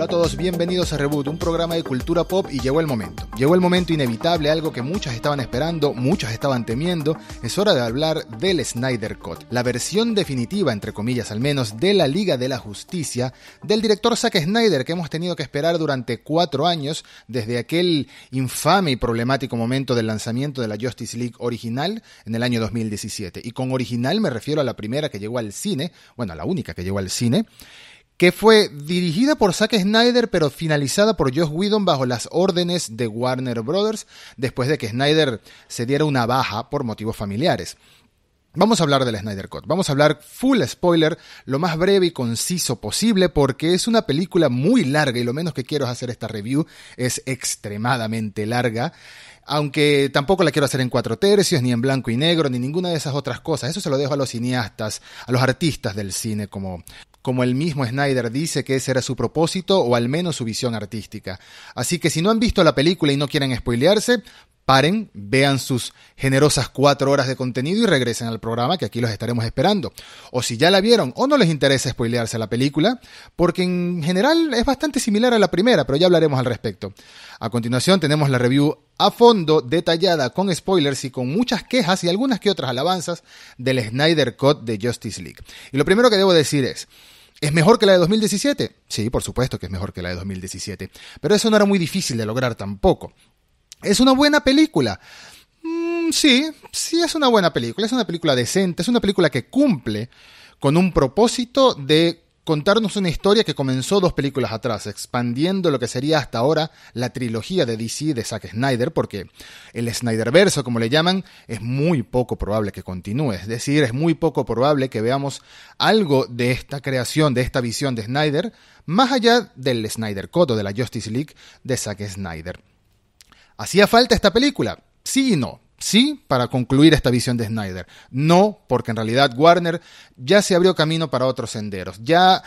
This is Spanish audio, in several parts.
Hola a todos, bienvenidos a Reboot, un programa de cultura pop y llegó el momento. Llegó el momento inevitable, algo que muchos estaban esperando, muchos estaban temiendo. Es hora de hablar del Snyder Cut, la versión definitiva, entre comillas al menos, de la Liga de la Justicia del director Zack Snyder que hemos tenido que esperar durante cuatro años desde aquel infame y problemático momento del lanzamiento de la Justice League original en el año 2017. Y con original me refiero a la primera que llegó al cine, bueno, a la única que llegó al cine que fue dirigida por Zack Snyder pero finalizada por Josh Whedon bajo las órdenes de Warner Brothers después de que Snyder se diera una baja por motivos familiares. Vamos a hablar del Snyder Cut. Vamos a hablar full spoiler, lo más breve y conciso posible, porque es una película muy larga y lo menos que quiero es hacer esta review es extremadamente larga. Aunque tampoco la quiero hacer en cuatro tercios, ni en blanco y negro, ni ninguna de esas otras cosas. Eso se lo dejo a los cineastas, a los artistas del cine, como, como el mismo Snyder dice que ese era su propósito o al menos su visión artística. Así que si no han visto la película y no quieren spoilearse, paren, vean sus generosas cuatro horas de contenido y regresen al programa que aquí los estaremos esperando. O si ya la vieron o no les interesa spoilearse la película, porque en general es bastante similar a la primera, pero ya hablaremos al respecto. A continuación tenemos la review a fondo, detallada, con spoilers y con muchas quejas y algunas que otras alabanzas del Snyder Cut de Justice League. Y lo primero que debo decir es, ¿Es mejor que la de 2017? Sí, por supuesto que es mejor que la de 2017. Pero eso no era muy difícil de lograr tampoco. ¿Es una buena película? Mm, sí, sí es una buena película. Es una película decente. Es una película que cumple con un propósito de contarnos una historia que comenzó dos películas atrás, expandiendo lo que sería hasta ahora la trilogía de DC de Zack Snyder, porque el Snyderverso, como le llaman, es muy poco probable que continúe. Es decir, es muy poco probable que veamos algo de esta creación, de esta visión de Snyder, más allá del Snyder Cut o de la Justice League de Zack Snyder. ¿Hacía falta esta película? Sí y no. Sí, para concluir esta visión de Snyder. No, porque en realidad Warner ya se abrió camino para otros senderos. Ya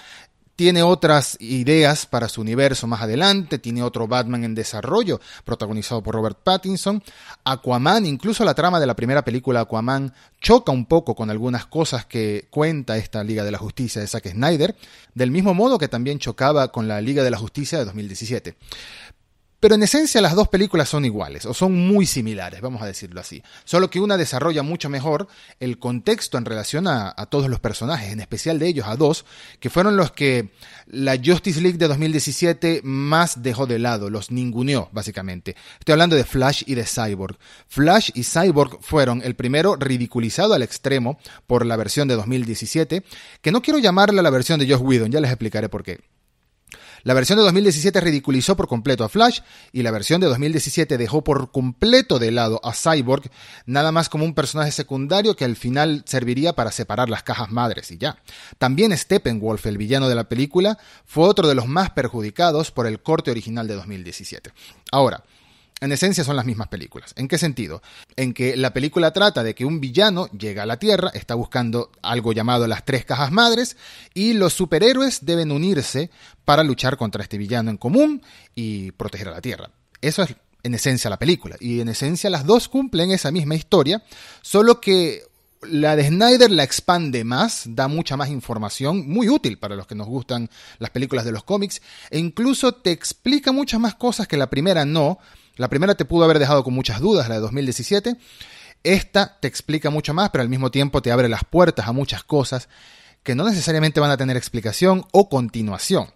tiene otras ideas para su universo más adelante, tiene otro Batman en desarrollo, protagonizado por Robert Pattinson. Aquaman, incluso la trama de la primera película Aquaman, choca un poco con algunas cosas que cuenta esta Liga de la Justicia de Zack Snyder, del mismo modo que también chocaba con la Liga de la Justicia de 2017. Pero en esencia las dos películas son iguales, o son muy similares, vamos a decirlo así. Solo que una desarrolla mucho mejor el contexto en relación a, todos los personajes, en especial de ellos, a dos, que fueron los que la Justice League de 2017 más dejó de lado, los ninguneó, básicamente. Estoy hablando de Flash y de Cyborg. Flash y Cyborg fueron el primero ridiculizado al extremo por la versión de 2017, que no quiero llamarla la versión de Josh Whedon, ya les explicaré por qué. La versión de 2017 ridiculizó por completo a Flash y la versión de 2017 dejó por completo de lado a Cyborg, nada más como un personaje secundario que al final serviría para separar las cajas madres y ya. También Steppenwolf, el villano de la película, fue otro de los más perjudicados por el corte original de 2017. Ahora, en esencia son las mismas películas. ¿En qué sentido? En que la película trata de que un villano llega a la Tierra, está buscando algo llamado las tres cajas madres, y los superhéroes deben unirse para luchar contra este villano en común y proteger a la Tierra. Eso es en esencia la película. Y en esencia las dos cumplen esa misma historia, solo que la de Snyder la expande más, da mucha más información, muy útil para los que nos gustan las películas de los cómics, e incluso te explica muchas más cosas que la primera no, la primera te pudo haber dejado con muchas dudas, la de 2017. Esta te explica mucho más, pero al mismo tiempo te abre las puertas a muchas cosas que no necesariamente van a tener explicación o continuación.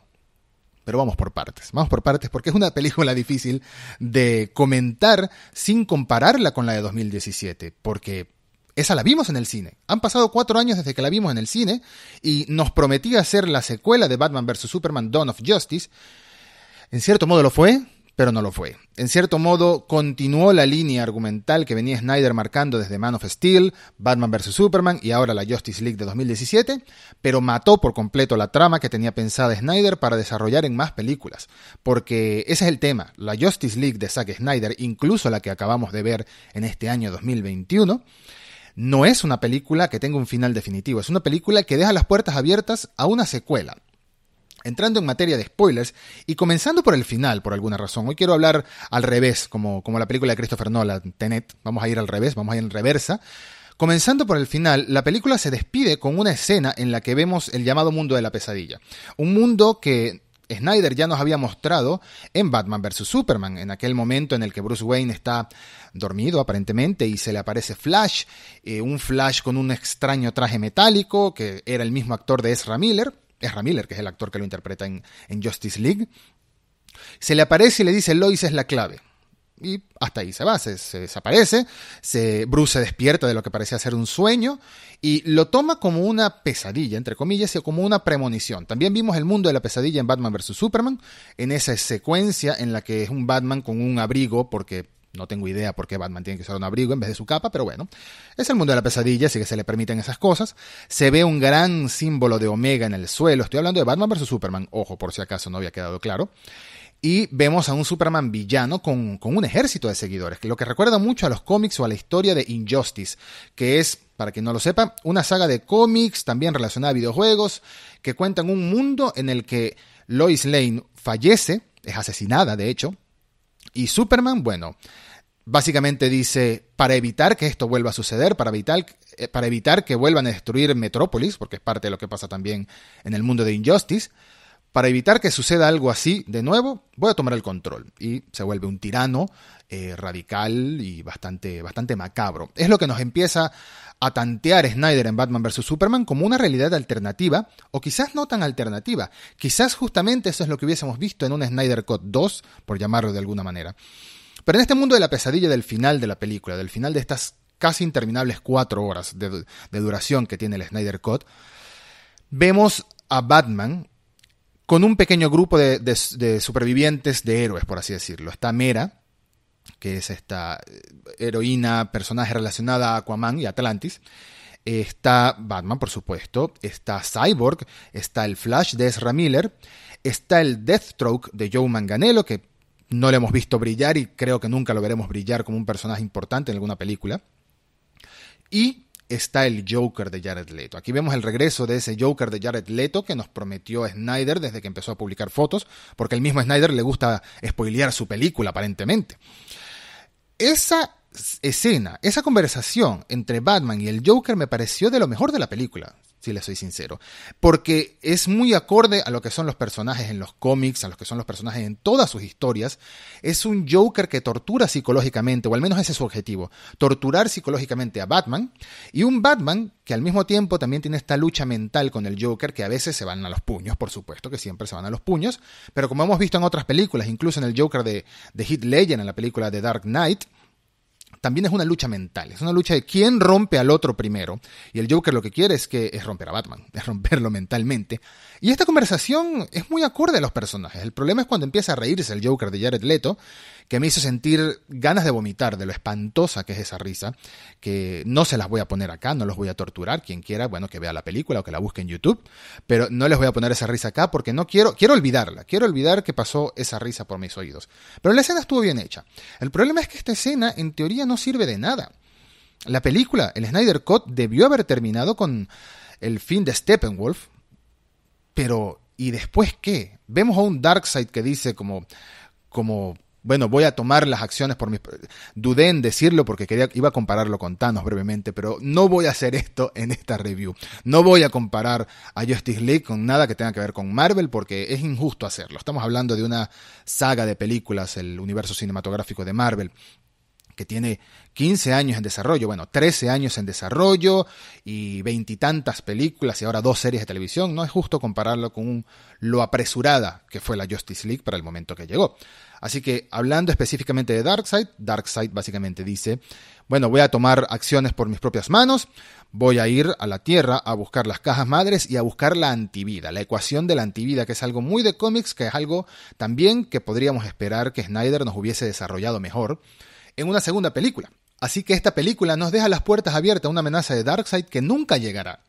Pero vamos por partes, vamos por partes porque es una película difícil de comentar sin compararla con la de 2017, porque esa la vimos en el cine. Han pasado cuatro años desde que la vimos en el cine y nos prometía ser la secuela de Batman vs. Superman Dawn of Justice. En cierto modo lo fue, pero no lo fue. En cierto modo, continuó la línea argumental que venía Snyder marcando desde Man of Steel, Batman vs. Superman y ahora la Justice League de 2017, pero mató por completo la trama que tenía pensada Snyder para desarrollar en más películas. Porque ese es el tema, la Justice League de Zack Snyder, incluso la que acabamos de ver en este año 2021, no es una película que tenga un final definitivo, es una película que deja las puertas abiertas a una secuela entrando en materia de spoilers y comenzando por el final, por alguna razón. Hoy quiero hablar al revés, como, como la película de Christopher Nolan, Tenet. Vamos a ir al revés, vamos a ir en reversa. Comenzando por el final, la película se despide con una escena en la que vemos el llamado mundo de la pesadilla. Un mundo que Snyder ya nos había mostrado en Batman vs. Superman, en aquel momento en el que Bruce Wayne está dormido aparentemente y se le aparece Flash, eh, un Flash con un extraño traje metálico que era el mismo actor de Ezra Miller, Ezra Miller que es el actor que lo interpreta en, Justice League. Se le aparece y le dice Lois es la clave. Y hasta ahí se va, se, desaparece, se, Bruce se despierta de lo que parecía ser un sueño y lo toma como una pesadilla, entre comillas, y como una premonición. También vimos el mundo de la pesadilla en Batman vs. Superman, en esa secuencia en la que es un Batman con un abrigo, porque no tengo idea por qué Batman tiene que usar un abrigo en vez de su capa, pero bueno, es el mundo de la pesadilla, así que se le permiten esas cosas. Se ve un gran símbolo de Omega en el suelo, estoy hablando de Batman vs. Superman, ojo por si acaso no había quedado claro y vemos a un Superman villano con, un ejército de seguidores, lo que recuerda mucho a los cómics o a la historia de Injustice, que es, para quien no lo sepa, una saga de cómics también relacionada a videojuegos, que cuentan un mundo en el que Lois Lane fallece, es asesinada de hecho, y Superman, bueno, básicamente dice, para evitar que esto vuelva a suceder, para evitar, eh, para evitar que vuelvan a destruir Metrópolis, porque es parte de lo que pasa también en el mundo de Injustice, para evitar que suceda algo así de nuevo, voy a tomar el control. Y se vuelve un tirano eh, radical y bastante, bastante macabro. Es lo que nos empieza a tantear Snyder en Batman vs. Superman como una realidad alternativa, o quizás no tan alternativa. Quizás justamente eso es lo que hubiésemos visto en un Snyder Cut 2, por llamarlo de alguna manera. Pero en este mundo de la pesadilla del final de la película, del final de estas casi interminables cuatro horas de, de duración que tiene el Snyder Cut, vemos a Batman con un pequeño grupo de, supervivientes de héroes, por así decirlo. Está Mera, que es esta eh, heroína, personaje relacionada a Aquaman y Atlantis. Está Batman, por supuesto. Está Cyborg. Está el Flash de Ezra Miller. Está el Deathstroke de Joe Manganello, que no le hemos visto brillar y creo que nunca lo veremos brillar como un personaje importante en alguna película. Y está el Joker de Jared Leto. Aquí vemos el regreso de ese Joker de Jared Leto que nos prometió Snyder desde que empezó a publicar fotos, porque el mismo Snyder le gusta spoilear su película aparentemente. Esa escena, esa conversación entre Batman y el Joker me pareció de lo mejor de la película si le soy sincero. Porque es muy acorde a lo que son los personajes en los cómics, a lo que son los personajes en todas sus historias. Es un Joker que tortura psicológicamente, o al menos ese es su objetivo, torturar psicológicamente a Batman. Y un Batman que al mismo tiempo también tiene esta lucha mental con el Joker, que a veces se van a los puños, por supuesto, que siempre se van a los puños. Pero como hemos visto en otras películas, incluso en el Joker de, de Heath Ledger, en la película de Dark Knight, también es una lucha mental, es una lucha de quién rompe al otro primero. Y el Joker lo que quiere es que es romper a Batman, es romperlo mentalmente. Y esta conversación es muy acorde a los personajes. El problema es cuando empieza a reírse el Joker de Jared Leto, que me hizo sentir ganas de vomitar de lo espantosa que es esa risa, que no se las voy a poner acá, no los voy a torturar, quien quiera, bueno, que vea la película o que la busque en YouTube, pero no les voy a poner esa risa acá porque no quiero, quiero olvidarla, quiero olvidar que pasó esa risa por mis oídos. Pero la escena estuvo bien hecha. El problema es que esta escena en teoría no sirve de nada. La película, el Snyder Cut, debió haber terminado con el fin de Steppenwolf, pero ¿y después qué? Vemos a un Darkseid que dice como, como bueno, voy a tomar las acciones por mis... Dudé en decirlo porque quería, iba a compararlo con Thanos brevemente, pero no voy a hacer esto en esta review. No voy a comparar a Justice League con nada que tenga que ver con Marvel porque es injusto hacerlo. Estamos hablando de una saga de películas, el universo cinematográfico de Marvel, que tiene 15 años en desarrollo, bueno, 13 años en desarrollo y veintitantas películas y ahora dos series de televisión, no es justo compararlo con lo apresurada que fue la Justice League para el momento que llegó. Así que hablando específicamente de Darkseid, Darkseid básicamente dice, bueno, voy a tomar acciones por mis propias manos, voy a ir a la Tierra a buscar las cajas madres y a buscar la antivida, la ecuación de la antivida, que es algo muy de cómics, que es algo también que podríamos esperar que Snyder nos hubiese desarrollado mejor en una segunda película. Así que esta película nos deja las puertas abiertas a una amenaza de Darkseid que nunca llegará.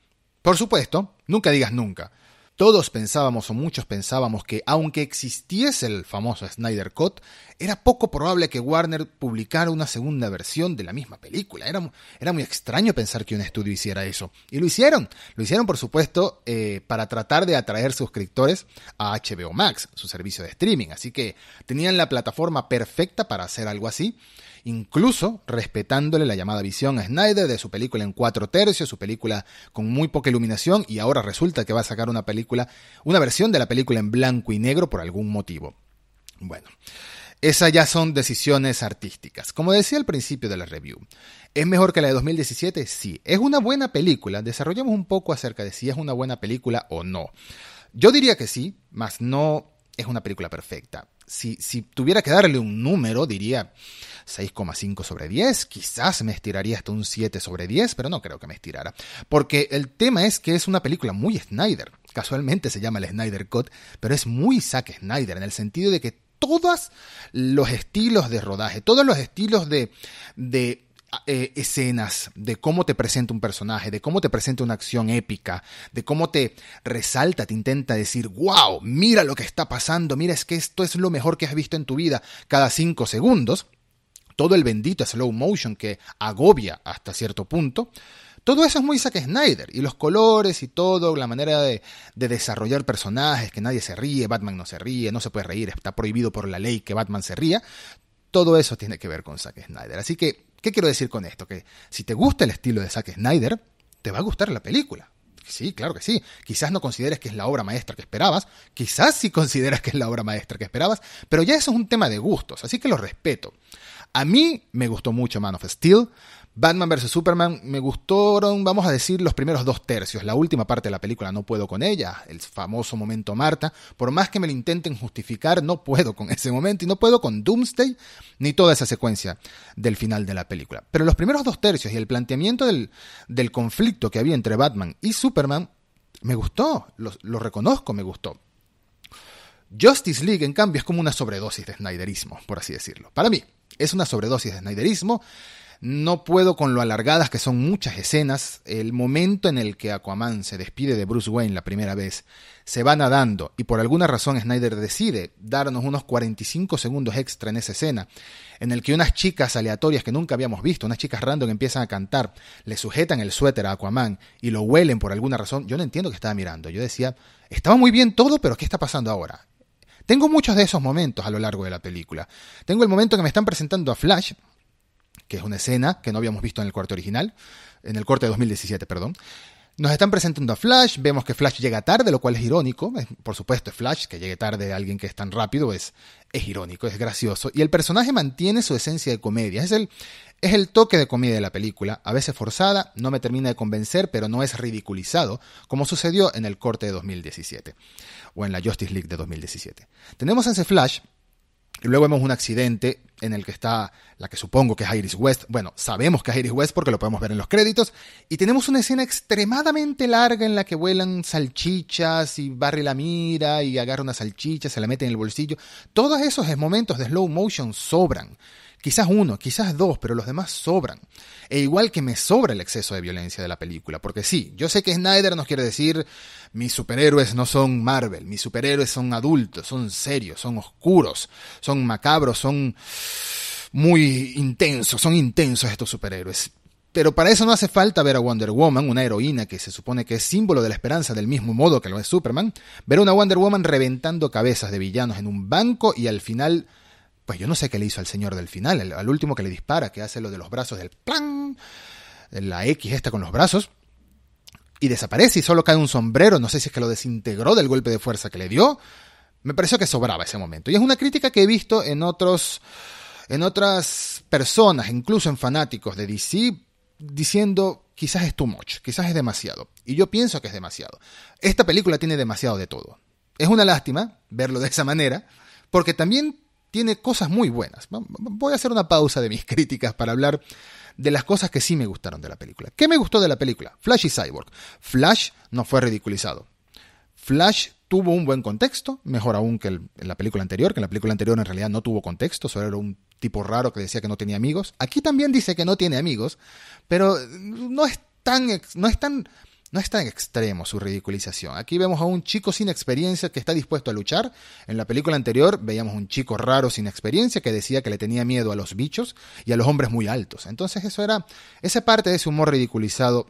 Por supuesto, nunca digas nunca. Todos pensábamos o muchos pensábamos que aunque existiese el famoso Snyder Cut, era poco probable que Warner publicara una segunda versión de la misma película. Era, era muy extraño pensar que un estudio hiciera eso. Y lo hicieron. Lo hicieron, por supuesto, eh, para tratar de atraer suscriptores a HBO Max, su servicio de streaming. Así que tenían la plataforma perfecta para hacer algo así. Incluso respetándole la llamada visión a Snyder de su película en cuatro tercios, su película con muy poca iluminación, y ahora resulta que va a sacar una película, una versión de la película en blanco y negro por algún motivo. Bueno, esas ya son decisiones artísticas. Como decía al principio de la review, ¿es mejor que la de 2017? Sí. ¿Es una buena película? Desarrollemos un poco acerca de si es una buena película o no. Yo diría que sí, mas no es una película perfecta. Si, tuviera que darle un número, diría 6,5 sobre 10, quizás me estiraría hasta un 7 sobre 10, pero no creo que me estirara. Porque el tema es que es una película muy Snyder. Casualmente se llama el Snyder Cut, pero es muy Zack Snyder en el sentido de que todos los estilos de rodaje, todos los estilos de, de eh, escenas, de cómo te presenta un personaje, de cómo te presenta una acción épica, de cómo te resalta, te intenta decir, wow, mira lo que está pasando, mira, es que esto es lo mejor que has visto en tu vida cada cinco segundos, todo el bendito slow motion que agobia hasta cierto punto, todo eso es muy Zack Snyder. Y los colores y todo, la manera de, desarrollar personajes, que nadie se ríe, Batman no se ríe, no se puede reír, está prohibido por la ley que Batman se ría. Todo eso tiene que ver con Zack Snyder. Así que, ¿qué quiero decir con esto? Que si te gusta el estilo de Zack Snyder, te va a gustar la película. Sí, claro que sí. Quizás no consideres que es la obra maestra que esperabas, quizás sí consideras que es la obra maestra que esperabas, pero ya eso es un tema de gustos, así que lo respeto. A mí me gustó mucho Man of Steel, Batman vs. Superman me gustaron, vamos a decir, los primeros dos tercios. La última parte de la película no puedo con ella, el famoso momento Marta. Por más que me lo intenten justificar, no puedo con ese momento y no puedo con Doomsday ni toda esa secuencia del final de la película. Pero los primeros dos tercios y el planteamiento del, del conflicto que había entre Batman y Superman me gustó, lo, lo reconozco, me gustó. Justice League, en cambio, es como una sobredosis de Snyderismo, por así decirlo. Para mí, es una sobredosis de Snyderismo no puedo con lo alargadas que son muchas escenas. El momento en el que Aquaman se despide de Bruce Wayne la primera vez se va nadando y por alguna razón Snyder decide darnos unos 45 segundos extra en esa escena, en el que unas chicas aleatorias que nunca habíamos visto, unas chicas random empiezan a cantar, le sujetan el suéter a Aquaman y lo huelen por alguna razón. Yo no entiendo qué estaba mirando. Yo decía, estaba muy bien todo, pero ¿qué está pasando ahora? Tengo muchos de esos momentos a lo largo de la película. Tengo el momento que me están presentando a Flash, que es una escena que no habíamos visto en el corte original, en el corte de 2017, perdón. Nos están presentando a Flash, vemos que Flash llega tarde, lo cual es irónico. Por supuesto, Flash, que llegue tarde alguien que es tan rápido, es, es irónico, es gracioso. Y el personaje mantiene su esencia de comedia. Es el, es el toque de comedia de la película, a veces forzada, no me termina de convencer, pero no es ridiculizado, como sucedió en el corte de 2017, o en la Justice League de 2017. Tenemos a ese Flash, y luego vemos un accidente en el que está la que supongo que es Iris West. Bueno, sabemos que es Iris West porque lo podemos ver en los créditos. Y tenemos una escena extremadamente larga en la que vuelan salchichas y Barry la mira y agarra una salchicha, se la mete en el bolsillo. Todos esos momentos de slow motion sobran. Quizás uno, quizás dos, pero los demás sobran. E igual que me sobra el exceso de violencia de la película, porque sí, yo sé que Snyder nos quiere decir, mis superhéroes no son Marvel, mis superhéroes son adultos, son serios, son oscuros, son macabros, son muy intensos, son intensos estos superhéroes. Pero para eso no hace falta ver a Wonder Woman, una heroína que se supone que es símbolo de la esperanza del mismo modo que lo es Superman, ver a una Wonder Woman reventando cabezas de villanos en un banco y al final pues yo no sé qué le hizo al señor del final, al último que le dispara, que hace lo de los brazos del plan, la X esta con los brazos, y desaparece y solo cae un sombrero, no sé si es que lo desintegró del golpe de fuerza que le dio. Me pareció que sobraba ese momento. Y es una crítica que he visto en otros en otras personas, incluso en fanáticos de DC, diciendo quizás es too much, quizás es demasiado. Y yo pienso que es demasiado. Esta película tiene demasiado de todo. Es una lástima verlo de esa manera, porque también tiene cosas muy buenas. Voy a hacer una pausa de mis críticas para hablar de las cosas que sí me gustaron de la película. ¿Qué me gustó de la película? Flash y Cyborg. Flash no fue ridiculizado. Flash tuvo un buen contexto, mejor aún que en la película anterior, que en la película anterior en realidad no tuvo contexto, solo era un tipo raro que decía que no tenía amigos. Aquí también dice que no tiene amigos, pero no es tan, no es tan no es tan extremo su ridiculización. Aquí vemos a un chico sin experiencia que está dispuesto a luchar. En la película anterior veíamos un chico raro sin experiencia que decía que le tenía miedo a los bichos y a los hombres muy altos. Entonces eso era, esa parte de ese humor ridiculizado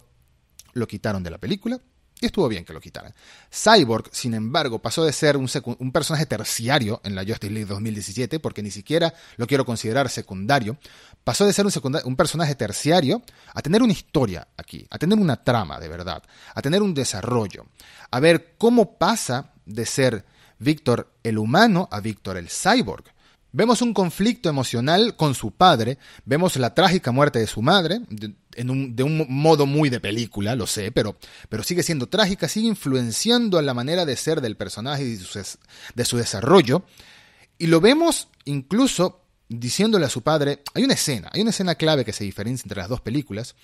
lo quitaron de la película. Y estuvo bien que lo quitaran. Cyborg, sin embargo, pasó de ser un, un, personaje terciario en la Justice League 2017, porque ni siquiera lo quiero considerar secundario. Pasó de ser un, un personaje terciario a tener una historia aquí, a tener una trama de verdad, a tener un desarrollo, a ver cómo pasa de ser Víctor el humano a Víctor el cyborg. Vemos un conflicto emocional con su padre, vemos la trágica muerte de su madre, de, un, de un, modo muy de película, lo sé, pero, pero sigue siendo trágica, sigue influenciando en la manera de ser del personaje y de su desarrollo. Y lo vemos incluso diciéndole a su padre, hay una escena, hay una escena clave que se diferencia entre las dos películas,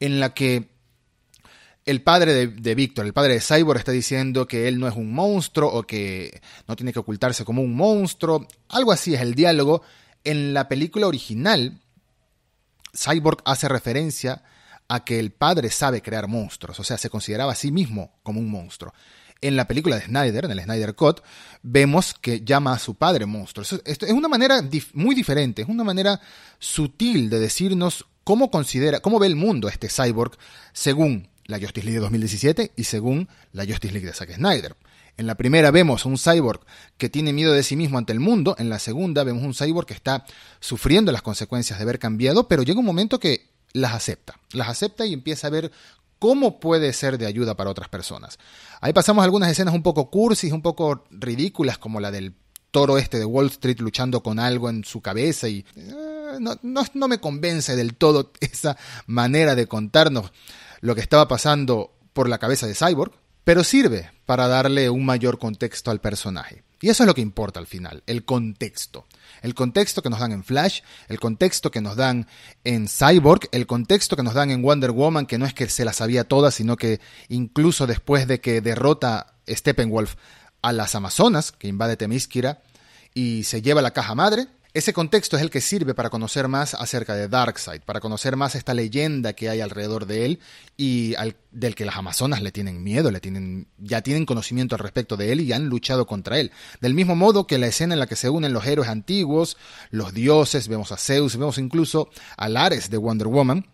en la que el padre de, Víctor, el padre de Cyborg, está diciendo que él no es un monstruo o que no tiene que ocultarse como un monstruo. Algo así es el diálogo. En la película original, Cyborg hace referencia a que el padre sabe crear monstruos, o sea, se consideraba a sí mismo como un monstruo. En la película de Snyder, en el Snyder Cut, vemos que llama a su padre monstruo. Esto es una manera muy diferente, es una manera sutil de decirnos cómo considera, cómo ve el mundo este cyborg según la Justice League de 2017 y según la Justice League de Zack Snyder. En la primera vemos un cyborg que tiene miedo de sí mismo ante el mundo, en la segunda vemos un cyborg que está sufriendo las consecuencias de haber cambiado, pero llega un momento que las acepta, las acepta y empieza a ver cómo puede ser de ayuda para otras personas. Ahí pasamos algunas escenas un poco cursis, un poco ridículas, como la del toro este de Wall Street luchando con algo en su cabeza y eh, no, no me convence del todo esa manera de contarnos lo que estaba pasando por la cabeza de Cyborg, pero sirve para darle un mayor contexto al personaje. Y eso es lo que importa al final, el contexto. El contexto que nos dan en Flash, el contexto que nos dan en Cyborg, el contexto que nos dan en Wonder Woman, que no es que se la sabía toda, sino que incluso después de que derrota Steppenwolf a las Amazonas, que invade Temísquira, y se lleva la caja madre, ese contexto es el que sirve para conocer más acerca de Darkseid, para conocer más esta leyenda que hay alrededor de él y del que las Amazonas le tienen miedo, le tienen, ya tienen conocimiento al respecto de él y han luchado contra él. Del mismo modo que la escena en la que se unen los héroes antiguos, los dioses, vemos a Zeus, vemos incluso a Lares de Wonder Woman,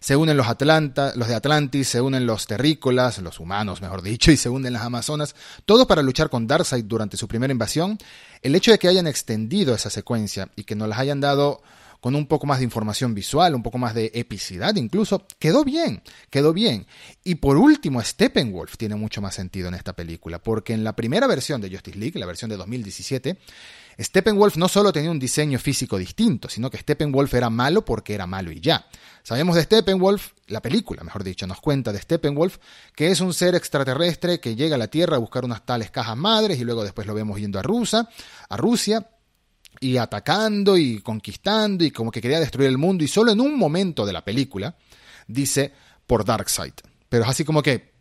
se unen los, Atlanta, los de Atlantis, se unen los terrícolas, los humanos mejor dicho, y se unen las Amazonas, todo para luchar con Darkseid durante su primera invasión. El hecho de que hayan extendido esa secuencia y que nos las hayan dado con un poco más de información visual, un poco más de epicidad incluso, quedó bien, quedó bien. Y por último, Steppenwolf tiene mucho más sentido en esta película, porque en la primera versión de Justice League, la versión de 2017, Steppenwolf no solo tenía un diseño físico distinto, sino que Steppenwolf era malo porque era malo y ya. Sabemos de Steppenwolf, la película, mejor dicho, nos cuenta de Steppenwolf, que es un ser extraterrestre que llega a la Tierra a buscar unas tales cajas madres y luego después lo vemos yendo a Rusia, a Rusia y atacando y conquistando y como que quería destruir el mundo y solo en un momento de la película dice por Darkseid. Pero es así como que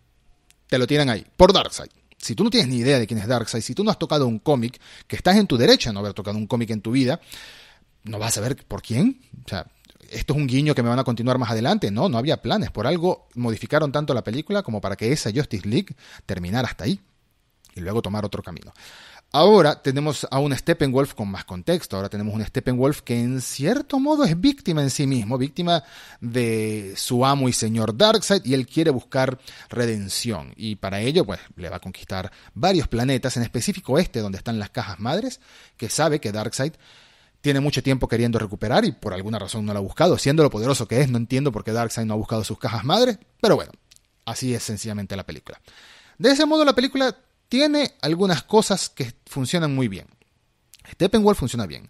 te lo tienen ahí, por Darkseid. Si tú no tienes ni idea de quién es Darkseid, si tú no has tocado un cómic, que estás en tu derecho a no haber tocado un cómic en tu vida, no vas a saber por quién. O sea, esto es un guiño que me van a continuar más adelante. No, no había planes. Por algo modificaron tanto la película como para que esa Justice League terminara hasta ahí y luego tomar otro camino. Ahora tenemos a un Steppenwolf con más contexto. Ahora tenemos un Steppenwolf que en cierto modo es víctima en sí mismo, víctima de su amo y señor Darkseid y él quiere buscar redención. Y para ello, pues, le va a conquistar varios planetas, en específico este donde están las cajas madres, que sabe que Darkseid tiene mucho tiempo queriendo recuperar y por alguna razón no lo ha buscado. Siendo lo poderoso que es, no entiendo por qué Darkseid no ha buscado sus cajas madres, pero bueno, así es sencillamente la película. De ese modo la película tiene algunas cosas que funcionan muy bien. Steppenwolf funciona bien.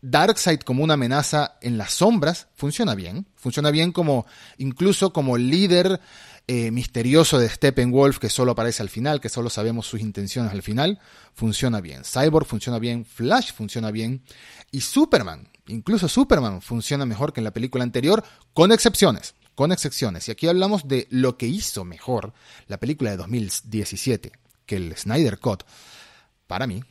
Darkseid como una amenaza en las sombras funciona bien. Funciona bien como incluso como líder eh, misterioso de Steppenwolf que solo aparece al final, que solo sabemos sus intenciones al final. Funciona bien. Cyborg funciona bien. Flash funciona bien. Y Superman, incluso Superman funciona mejor que en la película anterior, con excepciones. Con excepciones. Y aquí hablamos de lo que hizo mejor la película de 2017 que el Snyder Cut, para mí,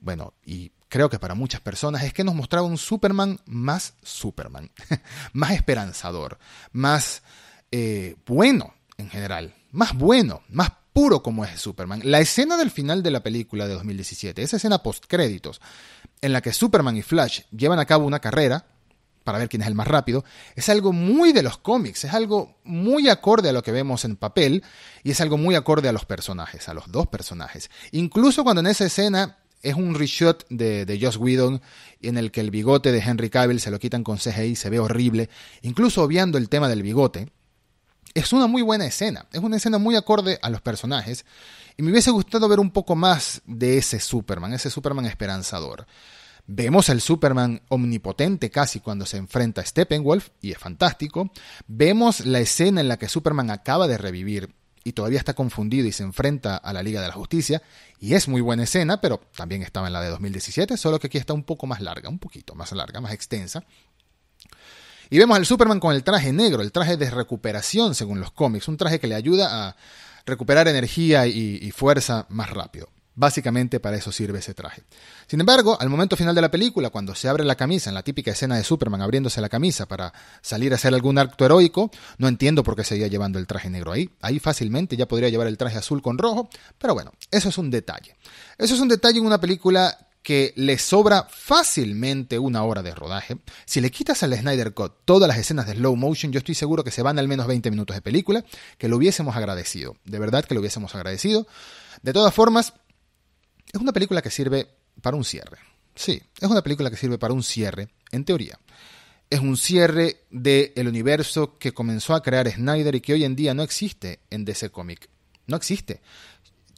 bueno, y creo que para muchas personas, es que nos mostraba un Superman más Superman, más esperanzador, más eh, bueno en general, más bueno, más puro como es Superman. La escena del final de la película de 2017, esa escena post créditos, en la que Superman y Flash llevan a cabo una carrera, para ver quién es el más rápido, es algo muy de los cómics, es algo muy acorde a lo que vemos en papel y es algo muy acorde a los personajes, a los dos personajes. Incluso cuando en esa escena es un reshot de, de Joss Whedon en el que el bigote de Henry Cavill se lo quitan con CGI, se ve horrible, incluso obviando el tema del bigote. Es una muy buena escena, es una escena muy acorde a los personajes y me hubiese gustado ver un poco más de ese Superman, ese Superman esperanzador. Vemos al Superman omnipotente casi cuando se enfrenta a Steppenwolf, y es fantástico. Vemos la escena en la que Superman acaba de revivir y todavía está confundido y se enfrenta a la Liga de la Justicia, y es muy buena escena, pero también estaba en la de 2017, solo que aquí está un poco más larga, un poquito más larga, más extensa. Y vemos al Superman con el traje negro, el traje de recuperación según los cómics, un traje que le ayuda a recuperar energía y, y fuerza más rápido. Básicamente para eso sirve ese traje. Sin embargo, al momento final de la película, cuando se abre la camisa, en la típica escena de Superman abriéndose la camisa para salir a hacer algún acto heroico, no entiendo por qué seguía llevando el traje negro ahí. Ahí fácilmente ya podría llevar el traje azul con rojo, pero bueno, eso es un detalle. Eso es un detalle en una película que le sobra fácilmente una hora de rodaje. Si le quitas al Snyder Cut todas las escenas de slow motion, yo estoy seguro que se van al menos 20 minutos de película, que lo hubiésemos agradecido. De verdad que lo hubiésemos agradecido. De todas formas, es una película que sirve para un cierre. Sí, es una película que sirve para un cierre, en teoría. Es un cierre del universo que comenzó a crear Snyder y que hoy en día no existe en DC Comic. No existe.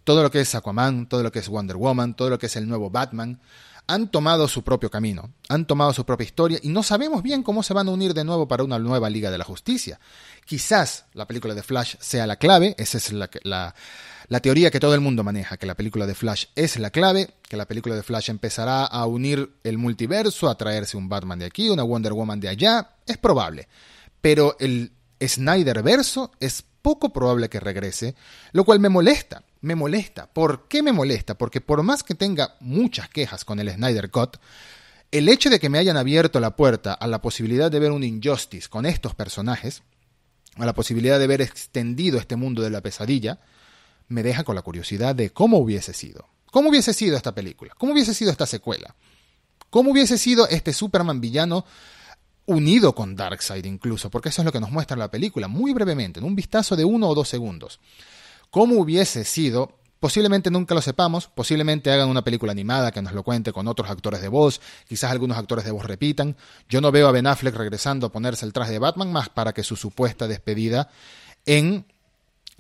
Todo lo que es Aquaman, todo lo que es Wonder Woman, todo lo que es el nuevo Batman, han tomado su propio camino, han tomado su propia historia y no sabemos bien cómo se van a unir de nuevo para una nueva Liga de la Justicia. Quizás la película de Flash sea la clave, esa es la, la, teoría que todo el mundo maneja, que la película de Flash es la clave, que la película de Flash empezará a unir el multiverso, a traerse un Batman de aquí, una Wonder Woman de allá, es probable. Pero el Snyder verso es poco probable que regrese, lo cual me molesta, me molesta. ¿Por qué me molesta? Porque por más que tenga muchas quejas con el Snyder Cut, el hecho de que me hayan abierto la puerta a la posibilidad de ver un Injustice con estos personajes, a la posibilidad de ver extendido este mundo de la pesadilla, me deja con la curiosidad de cómo hubiese sido. ¿Cómo hubiese sido esta película? ¿Cómo hubiese sido esta secuela? ¿Cómo hubiese sido este Superman villano unido con Darkseid incluso? Porque eso es lo que nos muestra la película, muy brevemente, en un vistazo de uno o dos segundos. ¿Cómo hubiese sido? Posiblemente nunca lo sepamos, posiblemente hagan una película animada que nos lo cuente con otros actores de voz, quizás algunos actores de voz repitan. Yo no veo a Ben Affleck regresando a ponerse el traje de Batman más para que su supuesta despedida en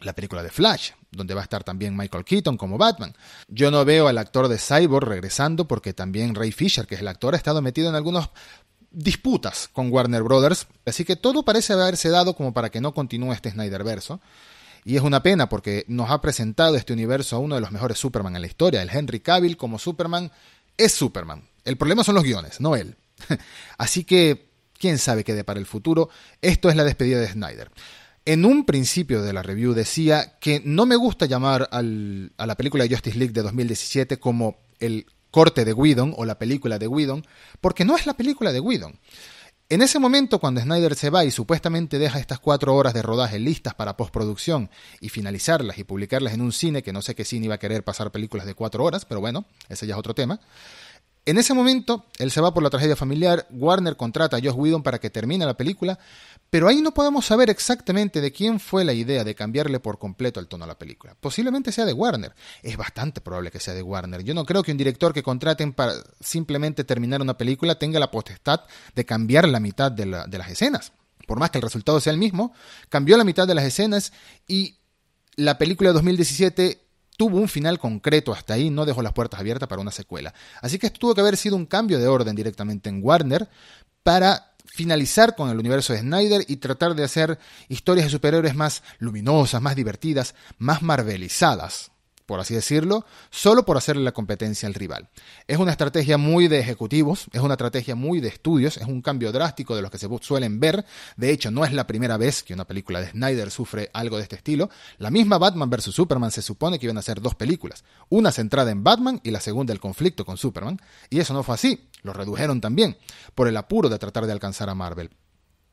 la película de Flash, donde va a estar también Michael Keaton como Batman. Yo no veo al actor de Cyborg regresando porque también Ray Fisher, que es el actor, ha estado metido en algunas disputas con Warner Brothers, así que todo parece haberse dado como para que no continúe este Snyder verso. Y es una pena porque nos ha presentado este universo a uno de los mejores Superman en la historia. El Henry Cavill como Superman es Superman. El problema son los guiones, no él. Así que, quién sabe qué de para el futuro. Esto es la despedida de Snyder. En un principio de la review decía que no me gusta llamar a la película de Justice League de 2017 como el corte de Whedon o la película de Whedon, porque no es la película de Whedon. En ese momento, cuando Snyder se va y supuestamente deja estas cuatro horas de rodaje listas para postproducción y finalizarlas y publicarlas en un cine, que no sé qué cine iba a querer pasar películas de cuatro horas, pero bueno, ese ya es otro tema, en ese momento, él se va por la tragedia familiar, Warner contrata a Josh Whedon para que termine la película, pero ahí no podemos saber exactamente de quién fue la idea de cambiarle por completo el tono a la película. Posiblemente sea de Warner. Es bastante probable que sea de Warner. Yo no creo que un director que contraten para simplemente terminar una película tenga la potestad de cambiar la mitad de, las escenas. Por más que el resultado sea el mismo, cambió la mitad de las escenas y la película de 2017 tuvo un final concreto hasta ahí, no dejó las puertas abiertas para una secuela. Así que esto tuvo que haber sido un cambio de orden directamente en Warner para finalizar con el universo de Snyder y tratar de hacer historias de superhéroes más luminosas, más divertidas, más marvelizadas por así decirlo, solo por hacerle la competencia al rival. Es una estrategia muy de ejecutivos, es una estrategia muy de estudios, es un cambio drástico de los que se suelen ver. De hecho, no es la primera vez que una película de Snyder sufre algo de este estilo. La misma Batman vs. Superman se supone que iban a ser dos películas, una centrada en Batman y la segunda el conflicto con Superman, y eso no fue así, lo redujeron también, por el apuro de tratar de alcanzar a Marvel.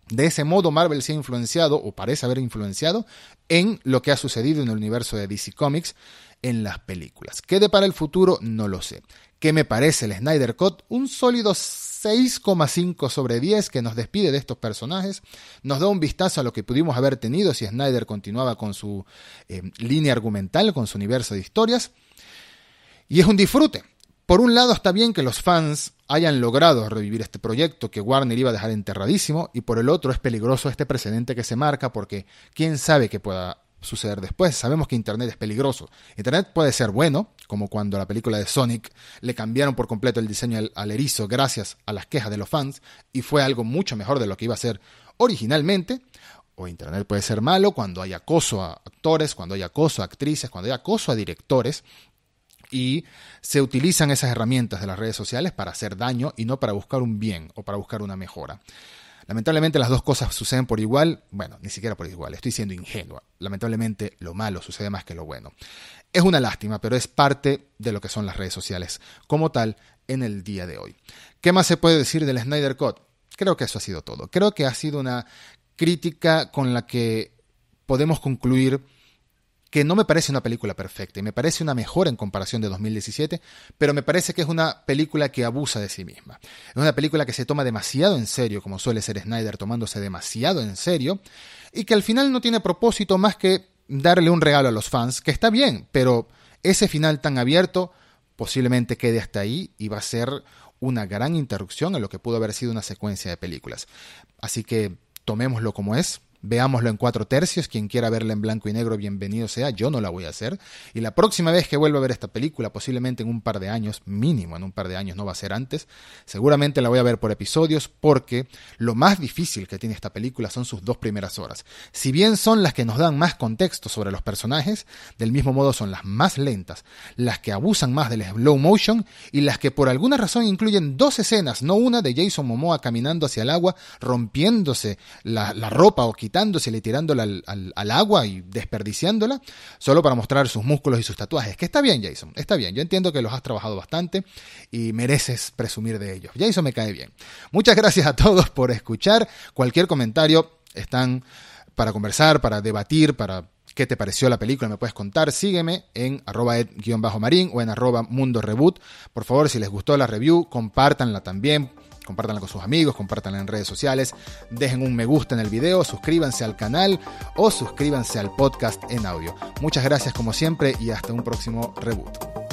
De ese modo, Marvel se ha influenciado, o parece haber influenciado, en lo que ha sucedido en el universo de DC Comics en las películas. ¿Qué de para el futuro? No lo sé. ¿Qué me parece el Snyder Cut? Un sólido 6,5 sobre 10 que nos despide de estos personajes, nos da un vistazo a lo que pudimos haber tenido si Snyder continuaba con su eh, línea argumental, con su universo de historias, y es un disfrute. Por un lado está bien que los fans hayan logrado revivir este proyecto que Warner iba a dejar enterradísimo, y por el otro es peligroso este precedente que se marca porque quién sabe qué pueda suceder después. Sabemos que Internet es peligroso. Internet puede ser bueno, como cuando la película de Sonic le cambiaron por completo el diseño al, erizo gracias a las quejas de los fans y fue algo mucho mejor de lo que iba a ser originalmente. O Internet puede ser malo cuando hay acoso a actores, cuando hay acoso a actrices, cuando hay acoso a directores y se utilizan esas herramientas de las redes sociales para hacer daño y no para buscar un bien o para buscar una mejora. Lamentablemente las dos cosas suceden por igual, bueno, ni siquiera por igual, estoy siendo ingenua. Lamentablemente lo malo sucede más que lo bueno. Es una lástima, pero es parte de lo que son las redes sociales como tal en el día de hoy. ¿Qué más se puede decir del Snyder Cut? Creo que eso ha sido todo. Creo que ha sido una crítica con la que podemos concluir que no me parece una película perfecta y me parece una mejor en comparación de 2017, pero me parece que es una película que abusa de sí misma. Es una película que se toma demasiado en serio, como suele ser Snyder tomándose demasiado en serio, y que al final no tiene propósito más que darle un regalo a los fans, que está bien, pero ese final tan abierto posiblemente quede hasta ahí y va a ser una gran interrupción en lo que pudo haber sido una secuencia de películas. Así que tomémoslo como es, Veámoslo en cuatro tercios. Quien quiera verla en blanco y negro, bienvenido sea. Yo no la voy a hacer. Y la próxima vez que vuelva a ver esta película, posiblemente en un par de años, mínimo en un par de años, no va a ser antes, seguramente la voy a ver por episodios porque lo más difícil que tiene esta película son sus dos primeras horas. Si bien son las que nos dan más contexto sobre los personajes, del mismo modo son las más lentas, las que abusan más del slow motion y las que por alguna razón incluyen dos escenas, no una de Jason Momoa caminando hacia el agua, rompiéndose la, ropa o quitando y tirándola al, agua y desperdiciándola, solo para mostrar sus músculos y sus tatuajes. Que está bien, Jason, está bien. Yo entiendo que los has trabajado bastante y mereces presumir de ellos. Jason me cae bien. Muchas gracias a todos por escuchar. Cualquier comentario están para conversar, para debatir, para qué te pareció la película, me puedes contar. Sígueme en arroba ed-marín o en arroba mundo reboot. Por favor, si les gustó la review, compártanla también compártanla con sus amigos, compártanla en redes sociales, dejen un me gusta en el video, suscríbanse al canal o suscríbanse al podcast en audio. Muchas gracias como siempre y hasta un próximo reboot.